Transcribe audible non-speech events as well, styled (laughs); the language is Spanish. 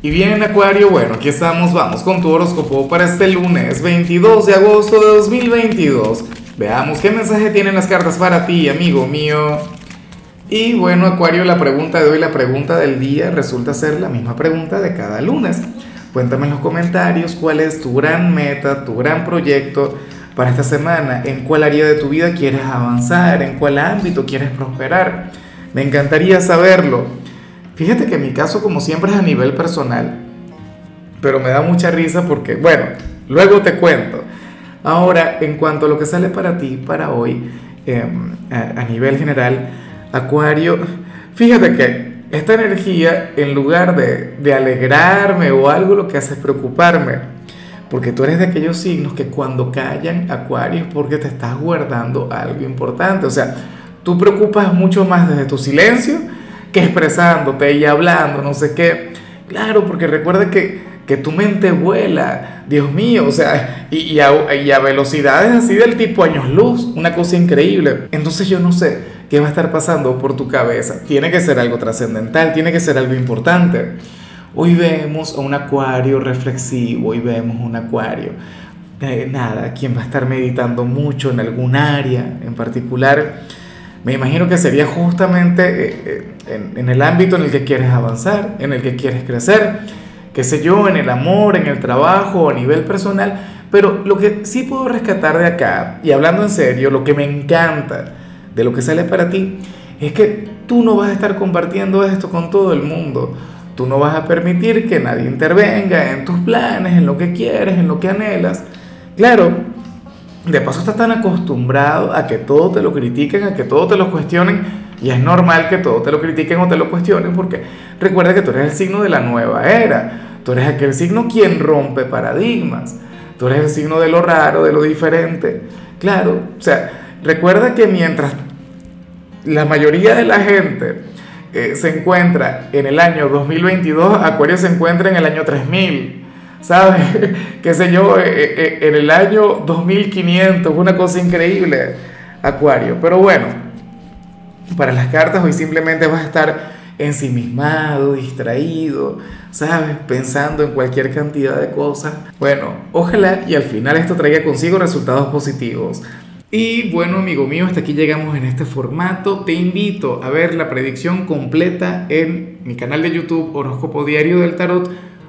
Y bien, Acuario, bueno, aquí estamos, vamos con tu horóscopo para este lunes 22 de agosto de 2022. Veamos qué mensaje tienen las cartas para ti, amigo mío. Y bueno, Acuario, la pregunta de hoy, la pregunta del día, resulta ser la misma pregunta de cada lunes. Cuéntame en los comentarios cuál es tu gran meta, tu gran proyecto para esta semana, en cuál área de tu vida quieres avanzar, en cuál ámbito quieres prosperar. Me encantaría saberlo. Fíjate que mi caso, como siempre, es a nivel personal, pero me da mucha risa porque, bueno, luego te cuento. Ahora, en cuanto a lo que sale para ti, para hoy, em, a, nivel general, Acuario, fíjate que esta energía, en lugar de, de alegrarme o algo, lo que hace es preocuparme. Porque tú eres de aquellos signos que cuando callan, Acuario, es porque te estás guardando algo importante. O sea, tú preocupas mucho más desde tu silencio que expresándote y hablando, no sé qué. Claro, porque recuerda que, que tu mente vuela, Dios mío, o sea, y, y, a, y, a, velocidades así del tipo años luz, una cosa increíble. Entonces yo no sé qué va a estar pasando por tu cabeza. Tiene que ser algo trascendental, tiene que ser algo importante. Hoy vemos a un acuario reflexivo, hoy vemos un acuario. Eh, nada, quien va a estar meditando mucho en algún área en particular me imagino que sería justamente eh, eh, en, el ámbito en el que quieres avanzar, en el que quieres crecer, qué sé yo, en el amor, en el trabajo, a nivel personal. Pero lo que sí puedo rescatar de acá, y hablando en serio, lo que me encanta de lo que sale para ti, es que tú no vas a estar compartiendo esto con todo el mundo. Tú no vas a permitir que nadie intervenga en tus planes, en lo que quieres, en lo que anhelas. Claro, de paso estás tan acostumbrado a que todo te lo critiquen, a que todo te lo cuestionen, y es normal que todo te lo critiquen o te lo cuestionen, porque recuerda que tú eres el signo de la nueva era, tú eres aquel signo quien rompe paradigmas, tú eres el signo de lo raro, de lo diferente. Claro, o sea, recuerda que mientras la mayoría de la gente eh, se encuentra en el año 2022, Acuario se encuentra en el año 3000. ¿Sabes? (laughs) Qué sé yo, eh, eh, eh, en el año 2500, una cosa increíble, Acuario. Pero bueno, para las cartas hoy simplemente vas a estar ensimismado, distraído, ¿sabes? Pensando en cualquier cantidad de cosas. Bueno, ojalá y al final esto traiga consigo resultados positivos. Y bueno, amigo mío, hasta aquí llegamos en este formato. Te invito a ver la predicción completa en mi canal de YouTube Horóscopo Diario del Tarot